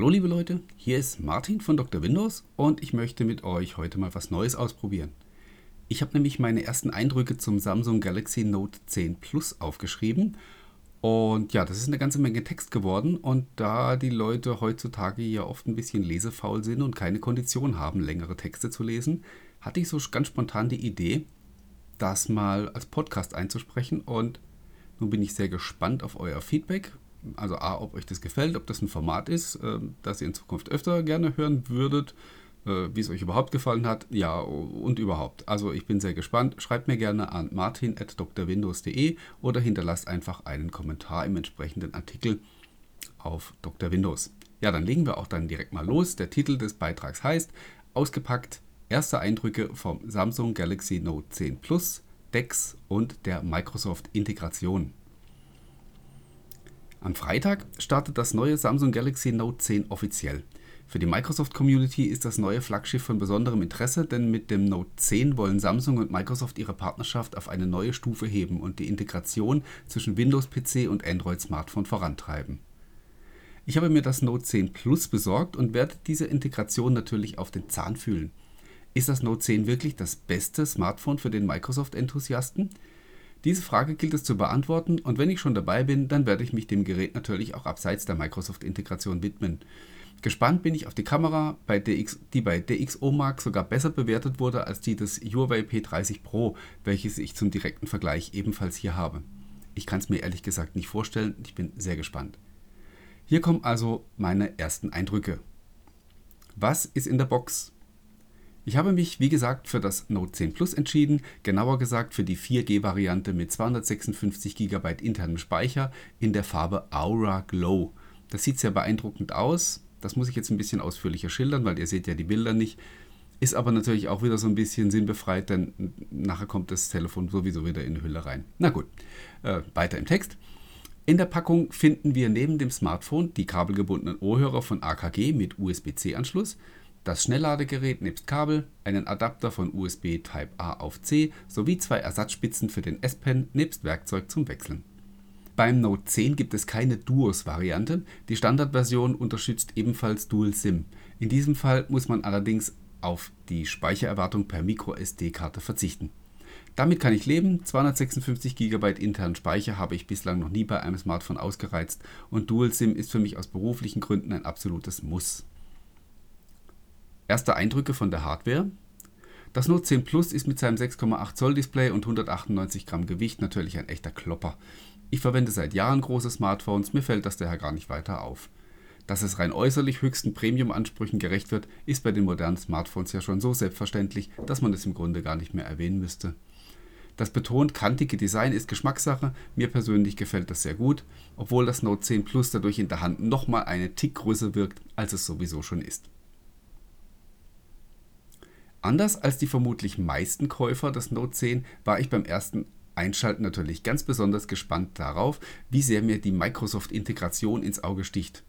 Hallo liebe Leute, hier ist Martin von Dr. Windows und ich möchte mit euch heute mal was Neues ausprobieren. Ich habe nämlich meine ersten Eindrücke zum Samsung Galaxy Note 10 Plus aufgeschrieben und ja, das ist eine ganze Menge Text geworden und da die Leute heutzutage ja oft ein bisschen lesefaul sind und keine Kondition haben, längere Texte zu lesen, hatte ich so ganz spontan die Idee, das mal als Podcast einzusprechen und nun bin ich sehr gespannt auf euer Feedback also A, ob euch das gefällt, ob das ein Format ist, äh, das ihr in Zukunft öfter gerne hören würdet, äh, wie es euch überhaupt gefallen hat, ja und überhaupt. Also ich bin sehr gespannt. Schreibt mir gerne an martin.drwindows.de oder hinterlasst einfach einen Kommentar im entsprechenden Artikel auf Dr. Windows. Ja, dann legen wir auch dann direkt mal los. Der Titel des Beitrags heißt Ausgepackt erste Eindrücke vom Samsung Galaxy Note 10 Plus, DeX und der Microsoft Integration. Am Freitag startet das neue Samsung Galaxy Note 10 offiziell. Für die Microsoft Community ist das neue Flaggschiff von besonderem Interesse, denn mit dem Note 10 wollen Samsung und Microsoft ihre Partnerschaft auf eine neue Stufe heben und die Integration zwischen Windows-PC und Android-Smartphone vorantreiben. Ich habe mir das Note 10 Plus besorgt und werde diese Integration natürlich auf den Zahn fühlen. Ist das Note 10 wirklich das beste Smartphone für den Microsoft-Enthusiasten? Diese Frage gilt es zu beantworten und wenn ich schon dabei bin, dann werde ich mich dem Gerät natürlich auch abseits der Microsoft-Integration widmen. Gespannt bin ich auf die Kamera, bei DX, die bei DxOMark sogar besser bewertet wurde als die des Huawei P30 Pro, welches ich zum direkten Vergleich ebenfalls hier habe. Ich kann es mir ehrlich gesagt nicht vorstellen, ich bin sehr gespannt. Hier kommen also meine ersten Eindrücke. Was ist in der Box? Ich habe mich, wie gesagt, für das Note 10 Plus entschieden, genauer gesagt für die 4G-Variante mit 256 GB internem Speicher in der Farbe Aura Glow. Das sieht sehr beeindruckend aus. Das muss ich jetzt ein bisschen ausführlicher schildern, weil ihr seht ja die Bilder nicht. Ist aber natürlich auch wieder so ein bisschen sinnbefreit, denn nachher kommt das Telefon sowieso wieder in die Hülle rein. Na gut, äh, weiter im Text. In der Packung finden wir neben dem Smartphone die kabelgebundenen Ohrhörer von AKG mit USB-C-Anschluss, das Schnellladegerät nebst Kabel, einen Adapter von USB Type-A auf C sowie zwei Ersatzspitzen für den S-Pen nebst Werkzeug zum Wechseln. Beim Note 10 gibt es keine Duos-Variante, die Standardversion unterstützt ebenfalls Dual SIM. In diesem Fall muss man allerdings auf die Speichererwartung per MicroSD-Karte verzichten. Damit kann ich leben, 256 GB internen Speicher habe ich bislang noch nie bei einem Smartphone ausgereizt und Dual SIM ist für mich aus beruflichen Gründen ein absolutes Muss. Erste Eindrücke von der Hardware. Das Note 10 Plus ist mit seinem 6,8 Zoll Display und 198 Gramm Gewicht natürlich ein echter Klopper. Ich verwende seit Jahren große Smartphones, mir fällt das daher gar nicht weiter auf. Dass es rein äußerlich höchsten Premium-Ansprüchen gerecht wird, ist bei den modernen Smartphones ja schon so selbstverständlich, dass man es im Grunde gar nicht mehr erwähnen müsste. Das betont kantige Design ist Geschmackssache, mir persönlich gefällt das sehr gut, obwohl das Note 10 Plus dadurch in der Hand nochmal eine Tick größer wirkt, als es sowieso schon ist. Anders als die vermutlich meisten Käufer des Note 10 war ich beim ersten Einschalten natürlich ganz besonders gespannt darauf, wie sehr mir die Microsoft-Integration ins Auge sticht.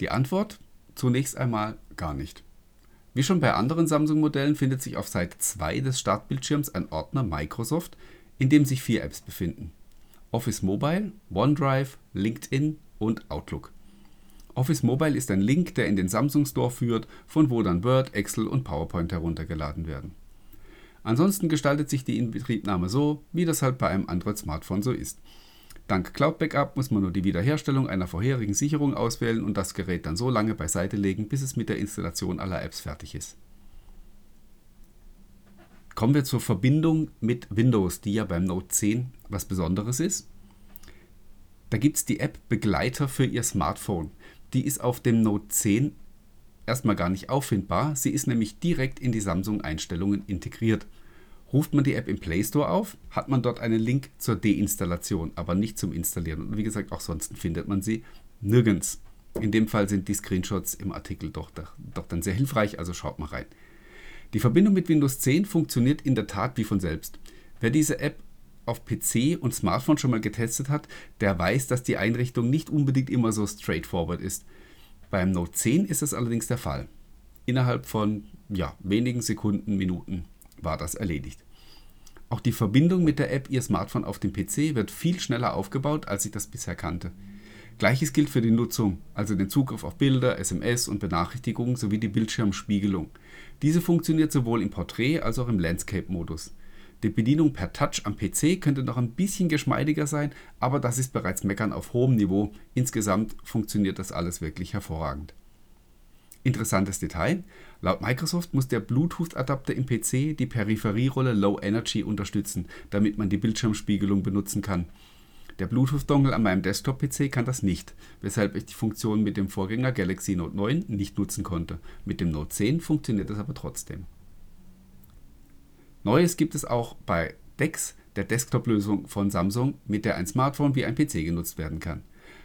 Die Antwort? Zunächst einmal gar nicht. Wie schon bei anderen Samsung-Modellen findet sich auf Seite 2 des Startbildschirms ein Ordner Microsoft, in dem sich vier Apps befinden. Office Mobile, OneDrive, LinkedIn und Outlook. Office Mobile ist ein Link, der in den Samsung Store führt, von wo dann Word, Excel und PowerPoint heruntergeladen werden. Ansonsten gestaltet sich die Inbetriebnahme so, wie das halt bei einem Android-Smartphone so ist. Dank Cloud Backup muss man nur die Wiederherstellung einer vorherigen Sicherung auswählen und das Gerät dann so lange beiseite legen, bis es mit der Installation aller Apps fertig ist. Kommen wir zur Verbindung mit Windows, die ja beim Note 10 was Besonderes ist. Da gibt es die App Begleiter für Ihr Smartphone die ist auf dem Note 10 erstmal gar nicht auffindbar. Sie ist nämlich direkt in die Samsung-Einstellungen integriert. Ruft man die App im Play Store auf, hat man dort einen Link zur Deinstallation, aber nicht zum Installieren. Und wie gesagt, auch sonst findet man sie nirgends. In dem Fall sind die Screenshots im Artikel doch, doch dann sehr hilfreich, also schaut mal rein. Die Verbindung mit Windows 10 funktioniert in der Tat wie von selbst. Wer diese App auf PC und Smartphone schon mal getestet hat, der weiß, dass die Einrichtung nicht unbedingt immer so straightforward ist. Beim Note 10 ist es allerdings der Fall. Innerhalb von ja, wenigen Sekunden, Minuten war das erledigt. Auch die Verbindung mit der App Ihr Smartphone auf dem PC wird viel schneller aufgebaut, als ich das bisher kannte. Gleiches gilt für die Nutzung, also den Zugriff auf Bilder, SMS und Benachrichtigungen sowie die Bildschirmspiegelung. Diese funktioniert sowohl im Portrait als auch im Landscape-Modus. Die Bedienung per Touch am PC könnte noch ein bisschen geschmeidiger sein, aber das ist bereits Meckern auf hohem Niveau. Insgesamt funktioniert das alles wirklich hervorragend. Interessantes Detail: Laut Microsoft muss der Bluetooth-Adapter im PC die Peripherierolle Low Energy unterstützen, damit man die Bildschirmspiegelung benutzen kann. Der Bluetooth-Dongle an meinem Desktop-PC kann das nicht, weshalb ich die Funktion mit dem Vorgänger Galaxy Note 9 nicht nutzen konnte. Mit dem Note 10 funktioniert es aber trotzdem. Neues gibt es auch bei DeX, der Desktop-Lösung von Samsung, mit der ein Smartphone wie ein PC genutzt werden kann.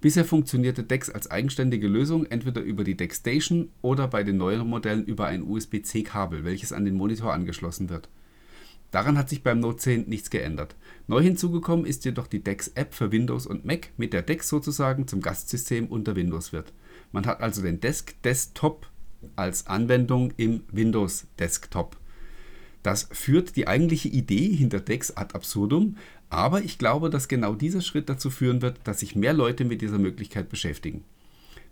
Bisher funktionierte DeX als eigenständige Lösung entweder über die DeX-Station oder bei den neueren Modellen über ein USB-C-Kabel, welches an den Monitor angeschlossen wird. Daran hat sich beim Note 10 nichts geändert. Neu hinzugekommen ist jedoch die DeX-App für Windows und Mac, mit der DeX sozusagen zum Gastsystem unter Windows wird. Man hat also den Desk Desktop als Anwendung im Windows Desktop. Das führt die eigentliche Idee hinter DeX ad absurdum, aber ich glaube, dass genau dieser Schritt dazu führen wird, dass sich mehr Leute mit dieser Möglichkeit beschäftigen.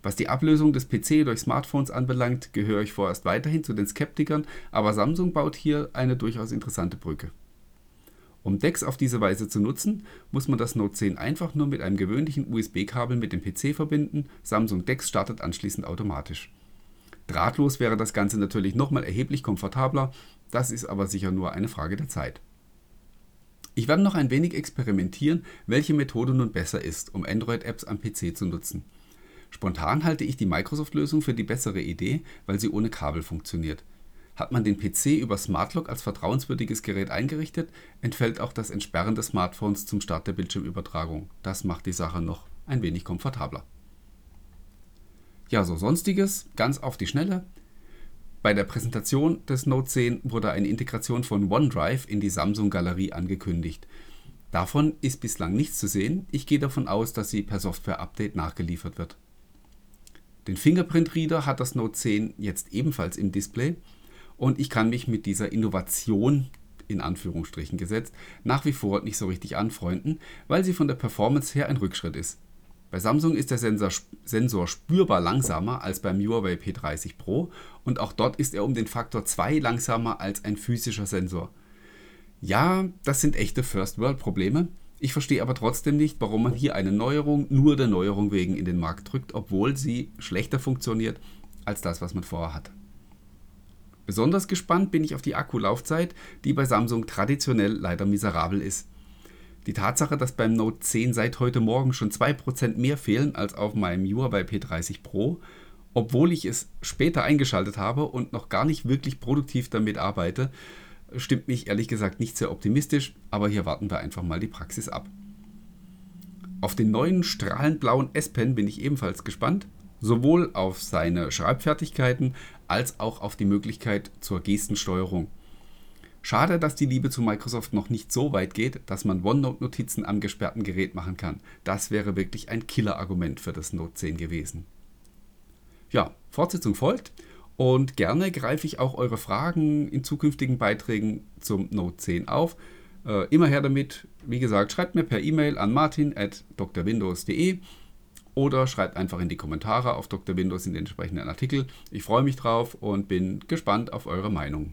Was die Ablösung des PC durch Smartphones anbelangt, gehöre ich vorerst weiterhin zu den Skeptikern, aber Samsung baut hier eine durchaus interessante Brücke. Um DeX auf diese Weise zu nutzen, muss man das Note 10 einfach nur mit einem gewöhnlichen USB-Kabel mit dem PC verbinden. Samsung DeX startet anschließend automatisch. Drahtlos wäre das Ganze natürlich nochmal erheblich komfortabler, das ist aber sicher nur eine Frage der Zeit. Ich werde noch ein wenig experimentieren, welche Methode nun besser ist, um Android-Apps am PC zu nutzen. Spontan halte ich die Microsoft-Lösung für die bessere Idee, weil sie ohne Kabel funktioniert. Hat man den PC über SmartLock als vertrauenswürdiges Gerät eingerichtet, entfällt auch das Entsperren des Smartphones zum Start der Bildschirmübertragung. Das macht die Sache noch ein wenig komfortabler. Ja, so sonstiges, ganz auf die Schnelle. Bei der Präsentation des Note 10 wurde eine Integration von OneDrive in die Samsung-Galerie angekündigt. Davon ist bislang nichts zu sehen. Ich gehe davon aus, dass sie per Software-Update nachgeliefert wird. Den Fingerprint-Reader hat das Note 10 jetzt ebenfalls im Display und ich kann mich mit dieser Innovation in Anführungsstrichen gesetzt nach wie vor nicht so richtig anfreunden, weil sie von der Performance her ein Rückschritt ist. Bei Samsung ist der Sensor, spürbar langsamer als beim Huawei P30 Pro und auch dort ist er um den Faktor 2 langsamer als ein physischer Sensor. Ja, das sind echte First-World-Probleme. Ich verstehe aber trotzdem nicht, warum man hier eine Neuerung nur der Neuerung wegen in den Markt drückt, obwohl sie schlechter funktioniert als das, was man vorher hat. Besonders gespannt bin ich auf die Akkulaufzeit, die bei Samsung traditionell leider miserabel ist. Die Tatsache, dass beim Note 10 seit heute Morgen schon 2% mehr fehlen als auf meinem Huawei P30 Pro, obwohl ich es später eingeschaltet habe und noch gar nicht wirklich produktiv damit arbeite, stimmt mich ehrlich gesagt nicht sehr optimistisch, aber hier warten wir einfach mal die Praxis ab. Auf den neuen strahlend blauen S-Pen bin ich ebenfalls gespannt, sowohl auf seine Schreibfertigkeiten als auch auf die Möglichkeit zur Gestensteuerung. Schade, dass die Liebe zu Microsoft noch nicht so weit geht, dass man OneNote-Notizen am gesperrten Gerät machen kann. Das wäre wirklich ein Killer-Argument für das Note 10 gewesen. Ja, Fortsetzung folgt und gerne greife ich auch eure Fragen in zukünftigen Beiträgen zum Note 10 auf. Äh, immer her damit. Wie gesagt, schreibt mir per E-Mail an martin.drwindows.de oder schreibt einfach in die Kommentare auf Dr. Windows in den entsprechenden Artikel. Ich freue mich drauf und bin gespannt auf eure Meinung.